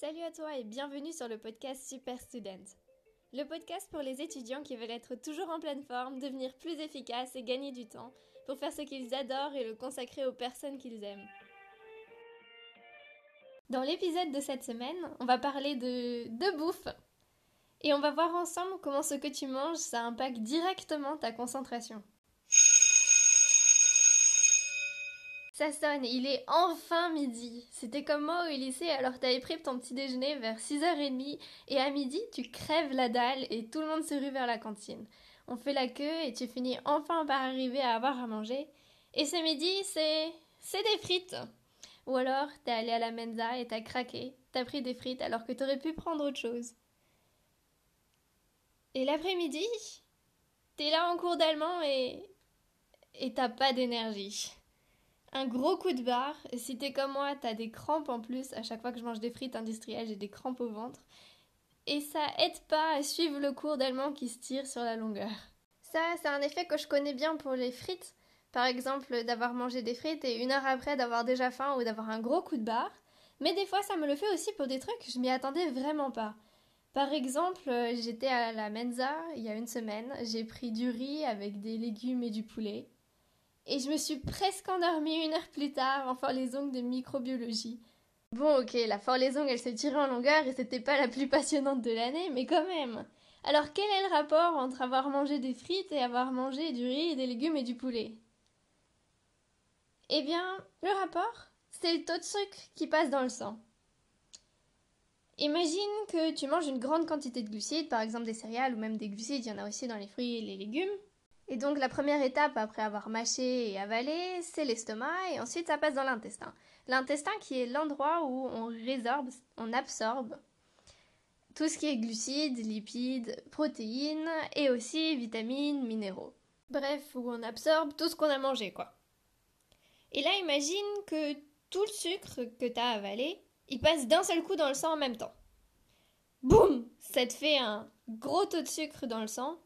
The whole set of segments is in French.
Salut à toi et bienvenue sur le podcast Super Student. Le podcast pour les étudiants qui veulent être toujours en pleine forme, devenir plus efficaces et gagner du temps pour faire ce qu'ils adorent et le consacrer aux personnes qu'ils aiment. Dans l'épisode de cette semaine, on va parler de, de bouffe. Et on va voir ensemble comment ce que tu manges, ça impacte directement ta concentration. Ça sonne, il est enfin midi. C'était comme moi au lycée, alors t'avais pris ton petit déjeuner vers 6h30 et à midi, tu crèves la dalle et tout le monde se rue vers la cantine. On fait la queue et tu finis enfin par arriver à avoir à manger. Et ce midi, c'est. c'est des frites. Ou alors, t'es allé à la mensa et t'as craqué, t'as pris des frites alors que t'aurais pu prendre autre chose. Et l'après-midi, t'es là en cours d'allemand et. et t'as pas d'énergie un gros coup de barre. Si t'es comme moi, t'as des crampes en plus. À chaque fois que je mange des frites industrielles, j'ai des crampes au ventre. Et ça aide pas à suivre le cours d'allemand qui se tire sur la longueur. Ça, c'est un effet que je connais bien pour les frites. Par exemple, d'avoir mangé des frites et une heure après d'avoir déjà faim ou d'avoir un gros coup de barre. Mais des fois, ça me le fait aussi pour des trucs, je m'y attendais vraiment pas. Par exemple, j'étais à la Mensa il y a une semaine, j'ai pris du riz avec des légumes et du poulet et je me suis presque endormie une heure plus tard en forlaison de microbiologie. Bon, ok, la forlaison elle s'est tirée en longueur et c'était pas la plus passionnante de l'année, mais quand même. Alors quel est le rapport entre avoir mangé des frites et avoir mangé du riz, des légumes et du poulet? Eh bien, le rapport, c'est le taux de sucre qui passe dans le sang. Imagine que tu manges une grande quantité de glucides, par exemple des céréales ou même des glucides, il y en a aussi dans les fruits et les légumes. Et donc la première étape après avoir mâché et avalé, c'est l'estomac et ensuite ça passe dans l'intestin. L'intestin qui est l'endroit où on résorbe, on absorbe tout ce qui est glucides, lipides, protéines et aussi vitamines, minéraux. Bref, où on absorbe tout ce qu'on a mangé quoi. Et là imagine que tout le sucre que tu as avalé, il passe d'un seul coup dans le sang en même temps. Boum Ça te fait un gros taux de sucre dans le sang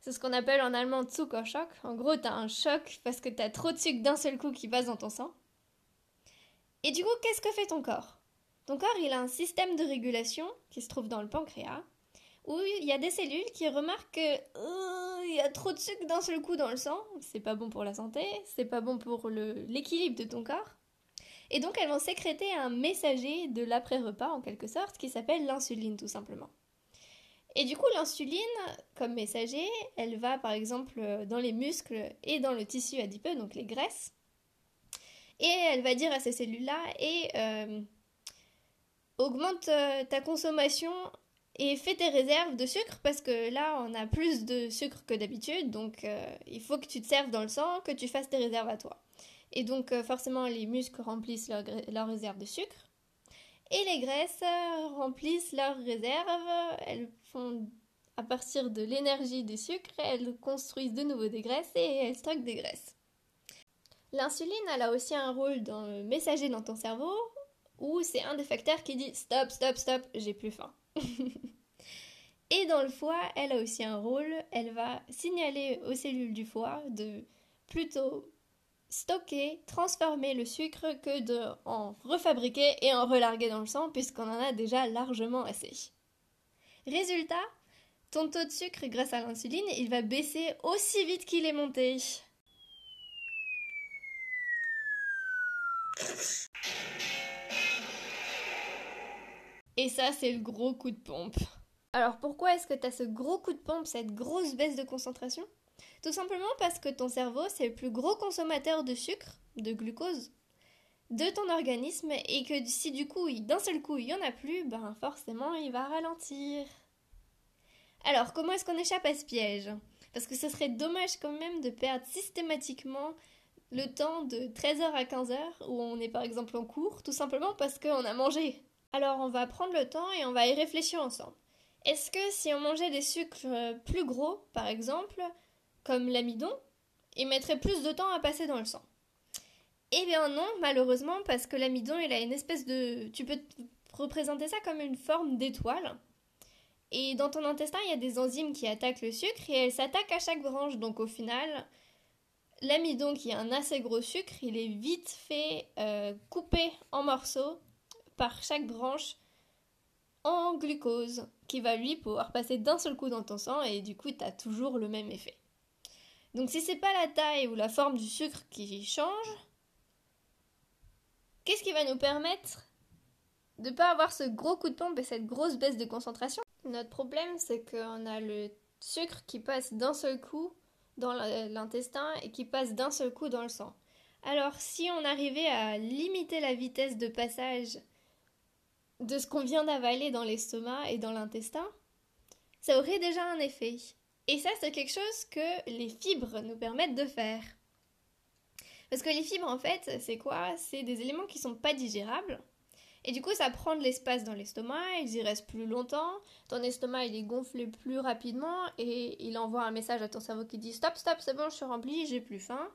c'est ce qu'on appelle en allemand Zuckerschock. En gros, t'as un choc parce que t'as trop de sucre d'un seul coup qui passe dans ton sang. Et du coup, qu'est-ce que fait ton corps? Ton corps, il a un système de régulation qui se trouve dans le pancréas, où il y a des cellules qui remarquent que il y a trop de sucre d'un seul coup dans le sang. C'est pas bon pour la santé, c'est pas bon pour l'équilibre de ton corps. Et donc, elles vont sécréter un messager de l'après-repas, en quelque sorte, qui s'appelle l'insuline, tout simplement. Et du coup, l'insuline, comme messager, elle va par exemple dans les muscles et dans le tissu adipeux, donc les graisses. Et elle va dire à ces cellules-là, et euh, augmente euh, ta consommation et fais tes réserves de sucre parce que là, on a plus de sucre que d'habitude, donc euh, il faut que tu te serves dans le sang, que tu fasses tes réserves à toi. Et donc forcément, les muscles remplissent leurs leur réserves de sucre. Et les graisses remplissent leurs réserves, à partir de l'énergie des sucres, elles construisent de nouveau des graisses et elles stockent des graisses. L'insuline, elle a aussi un rôle dans le messager dans ton cerveau, où c'est un des facteurs qui dit stop, stop, stop, j'ai plus faim. et dans le foie, elle a aussi un rôle, elle va signaler aux cellules du foie de plutôt stocker, transformer le sucre que de en refabriquer et en relarguer dans le sang puisqu'on en a déjà largement assez. Résultat, ton taux de sucre grâce à l'insuline, il va baisser aussi vite qu'il est monté. Et ça, c'est le gros coup de pompe. Alors pourquoi est-ce que tu as ce gros coup de pompe, cette grosse baisse de concentration? Tout simplement parce que ton cerveau, c'est le plus gros consommateur de sucre, de glucose, de ton organisme et que si du coup, d'un seul coup, il n'y en a plus, ben forcément, il va ralentir. Alors, comment est-ce qu'on échappe à ce piège? Parce que ce serait dommage quand même de perdre systématiquement le temps de 13h à 15h où on est par exemple en cours, tout simplement parce qu'on a mangé. Alors on va prendre le temps et on va y réfléchir ensemble. Est-ce que si on mangeait des sucres plus gros, par exemple, comme l'amidon, et mettrait plus de temps à passer dans le sang? Eh bien non, malheureusement, parce que l'amidon, il a une espèce de... Tu peux représenter ça comme une forme d'étoile. Et dans ton intestin, il y a des enzymes qui attaquent le sucre et elles s'attaquent à chaque branche. Donc au final, l'amidon, qui a un assez gros sucre, il est vite fait euh, couper en morceaux par chaque branche en glucose, qui va lui pouvoir passer d'un seul coup dans ton sang et du coup tu as toujours le même effet. Donc si c'est pas la taille ou la forme du sucre qui change, qu'est-ce qui va nous permettre de ne pas avoir ce gros coup de pompe et cette grosse baisse de concentration? Notre problème c'est qu'on a le sucre qui passe d'un seul coup dans l'intestin et qui passe d'un seul coup dans le sang. Alors si on arrivait à limiter la vitesse de passage de ce qu'on vient d'avaler dans l'estomac et dans l'intestin, ça aurait déjà un effet. Et ça, c'est quelque chose que les fibres nous permettent de faire. Parce que les fibres, en fait, c'est quoi? C'est des éléments qui sont pas digérables. Et du coup, ça prend de l'espace dans l'estomac, ils y restent plus longtemps. Ton estomac, il est gonflé plus rapidement et il envoie un message à ton cerveau qui dit Stop, stop, c'est bon, je suis rempli, j'ai plus faim.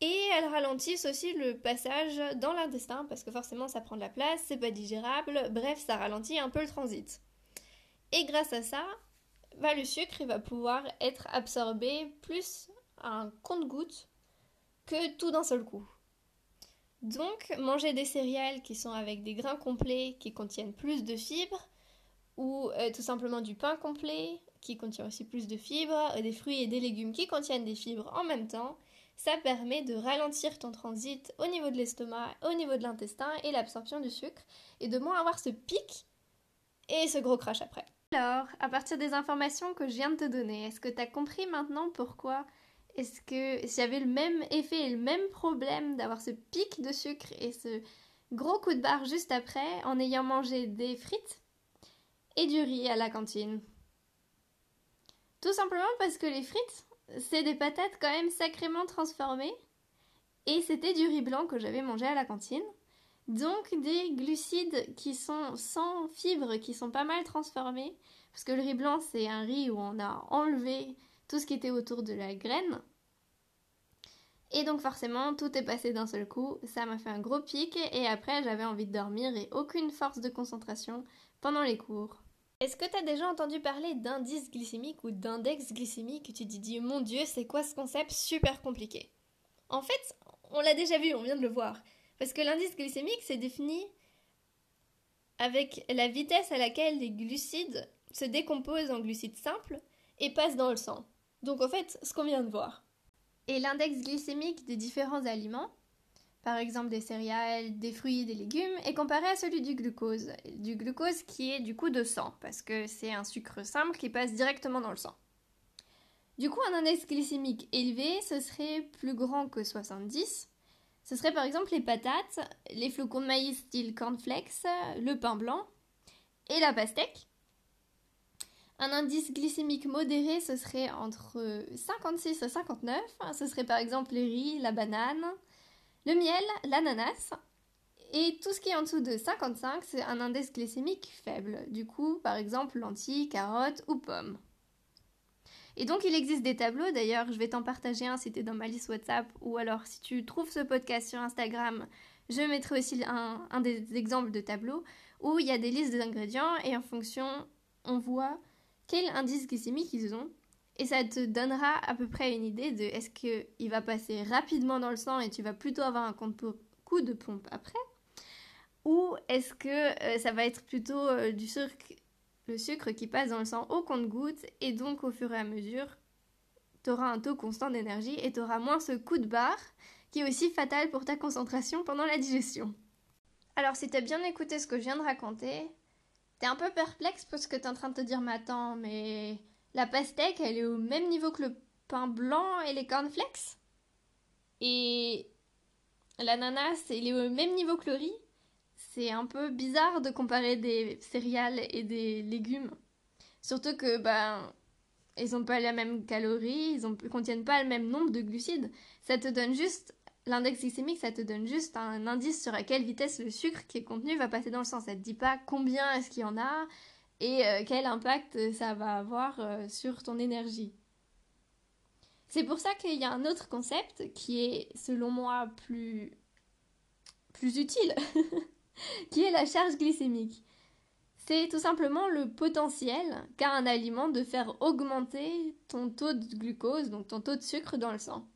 Et elles ralentissent aussi le passage dans l'intestin parce que forcément ça prend de la place, c'est pas digérable, bref, ça ralentit un peu le transit. Et grâce à ça, bah, le sucre va pouvoir être absorbé plus à un compte-goutte que tout d'un seul coup. Donc, manger des céréales qui sont avec des grains complets qui contiennent plus de fibres, ou euh, tout simplement du pain complet qui contient aussi plus de fibres, des fruits et des légumes qui contiennent des fibres en même temps, ça permet de ralentir ton transit au niveau de l'estomac, au niveau de l'intestin et l'absorption du sucre, et de moins avoir ce pic et ce gros crash après. Alors, à partir des informations que je viens de te donner, est-ce que tu as compris maintenant pourquoi est-ce que s'il y avait le même effet et le même problème d'avoir ce pic de sucre et ce gros coup de barre juste après en ayant mangé des frites et du riz à la cantine? Tout simplement parce que les frites, c'est des patates quand même sacrément transformées. Et c'était du riz blanc que j'avais mangé à la cantine. Donc des glucides qui sont sans fibres, qui sont pas mal transformés. Parce que le riz blanc, c'est un riz où on a enlevé tout ce qui était autour de la graine. Et donc forcément, tout est passé d'un seul coup. Ça m'a fait un gros pic et après, j'avais envie de dormir et aucune force de concentration pendant les cours. Est-ce que tu as déjà entendu parler d'indice glycémique ou d'index glycémique Tu te dis, mon Dieu, c'est quoi ce concept? Super compliqué En fait, on l'a déjà vu, on vient de le voir. Parce que l'indice glycémique, c'est défini avec la vitesse à laquelle les glucides se décomposent en glucides simples et passent dans le sang. Donc en fait, ce qu'on vient de voir. Et l'index glycémique des différents aliments, par exemple des céréales, des fruits, des légumes, est comparé à celui du glucose. Du glucose qui est du coup de sang, parce que c'est un sucre simple qui passe directement dans le sang. Du coup, un index glycémique élevé, ce serait plus grand que 70. Ce serait par exemple les patates, les flocons de maïs style cornflakes, le pain blanc et la pastèque. Un indice glycémique modéré, ce serait entre 56 et 59. Ce serait par exemple les riz, la banane, le miel, l'ananas, et tout ce qui est en dessous de 55, c'est un indice glycémique faible. Du coup, par exemple, lentilles, carottes ou pommes. Et donc, il existe des tableaux. D'ailleurs, je vais t'en partager un si tu es dans ma liste WhatsApp. Ou alors, si tu trouves ce podcast sur Instagram, je mettrai aussi un, un des exemples de tableaux où il y a des listes d'ingrédients et en fonction, on voit quel indice glycémique ils ont et ça te donnera à peu près une idée de est-ce qu'il va passer rapidement dans le sang et tu vas plutôt avoir un coup de pompe après ou est-ce que euh, ça va être plutôt euh, du sucre, le sucre qui passe dans le sang au compte-goutte et donc au fur et à mesure tu auras un taux constant d'énergie et tu auras moins ce coup de barre qui est aussi fatal pour ta concentration pendant la digestion. Alors si tu as bien écouté ce que je viens de raconter, tu es un peu perplexe parce que tu es en train de te dire mais mais la pastèque, elle est au même niveau que le pain blanc et les cornflakes? Et l'ananas, il est au même niveau que le riz? C'est un peu bizarre de comparer des céréales et des légumes. Surtout que, ben, ils n'ont pas la même calorie, ils ne contiennent pas le même nombre de glucides. Ça te donne juste, l'index glycémique, ça te donne juste un indice sur à quelle vitesse le sucre qui est contenu va passer dans le sang. Ça te dit pas combien est-ce qu'il y en a, et euh, quel impact ça va avoir euh, sur ton énergie. C'est pour ça qu'il y a un autre concept qui est, selon moi, plus, plus utile, qui est la charge glycémique. C'est tout simplement le potentiel qu'a un aliment de faire augmenter ton taux de glucose, donc ton taux de sucre dans le sang.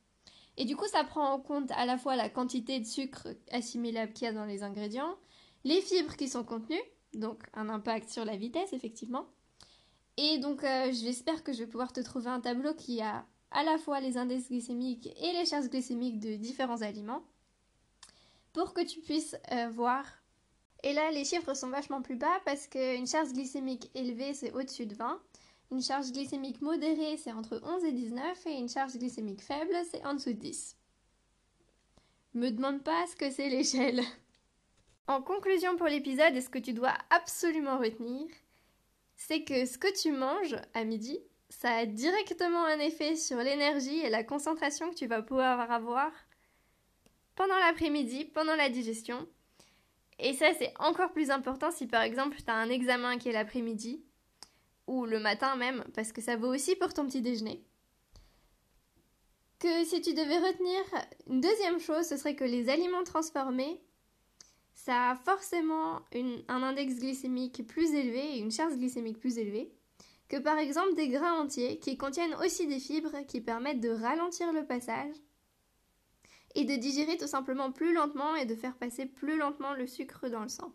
Et du coup, ça prend en compte à la fois la quantité de sucre assimilable qu'il y a dans les ingrédients, les fibres qui sont contenues, donc un impact sur la vitesse effectivement. Et donc euh, j'espère que je vais pouvoir te trouver un tableau qui a à la fois les indices glycémiques et les charges glycémiques de différents aliments pour que tu puisses euh, voir. Et là, les chiffres sont vachement plus bas parce qu'une charge glycémique élevée, c'est au-dessus de 20. Une charge glycémique modérée, c'est entre 11 et 19. Et une charge glycémique faible, c'est en dessous de 10. Me demande pas ce que c'est l'échelle. En conclusion pour l'épisode, et ce que tu dois absolument retenir, c'est que ce que tu manges à midi, ça a directement un effet sur l'énergie et la concentration que tu vas pouvoir avoir pendant l'après-midi, pendant la digestion. Et ça, c'est encore plus important si par exemple tu as un examen qui est l'après-midi ou le matin même, parce que ça vaut aussi pour ton petit déjeuner. Que si tu devais retenir une deuxième chose, ce serait que les aliments transformés, ça a forcément un index glycémique plus élevé et une charge glycémique plus élevée que par exemple des grains entiers qui contiennent aussi des fibres qui permettent de ralentir le passage et de digérer tout simplement plus lentement et de faire passer plus lentement le sucre dans le sang.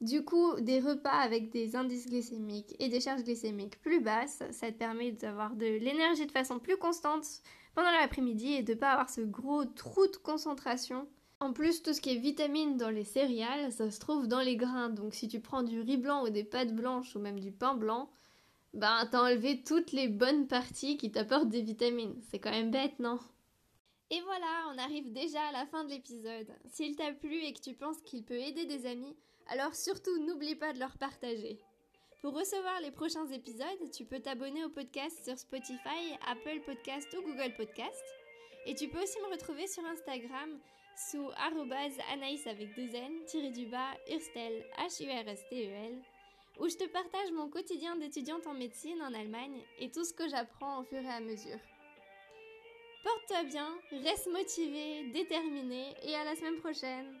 Du coup, des repas avec des indices glycémiques et des charges glycémiques plus basses, ça te permet d'avoir de l'énergie de façon plus constante pendant l'après-midi et de ne pas avoir ce gros trou de concentration. En plus, tout ce qui est vitamine dans les céréales, ça se trouve dans les grains. Donc si tu prends du riz blanc ou des pâtes blanches ou même du pain blanc, ben t'as enlevé toutes les bonnes parties qui t'apportent des vitamines. C'est quand même bête, non? Et voilà, on arrive déjà à la fin de l'épisode. S'il t'a plu et que tu penses qu'il peut aider des amis, alors surtout n'oublie pas de leur partager. Pour recevoir les prochains épisodes, tu peux t'abonner au podcast sur Spotify, Apple Podcast ou Google Podcast. Et tu peux aussi me retrouver sur Instagram sous anaïs avec deux n, tiré du bas, urstel, H-U-R-S-T-E-L, où je te partage mon quotidien d'étudiante en médecine en Allemagne et tout ce que j'apprends au fur et à mesure. Porte-toi bien, reste motivé, déterminé et à la semaine prochaine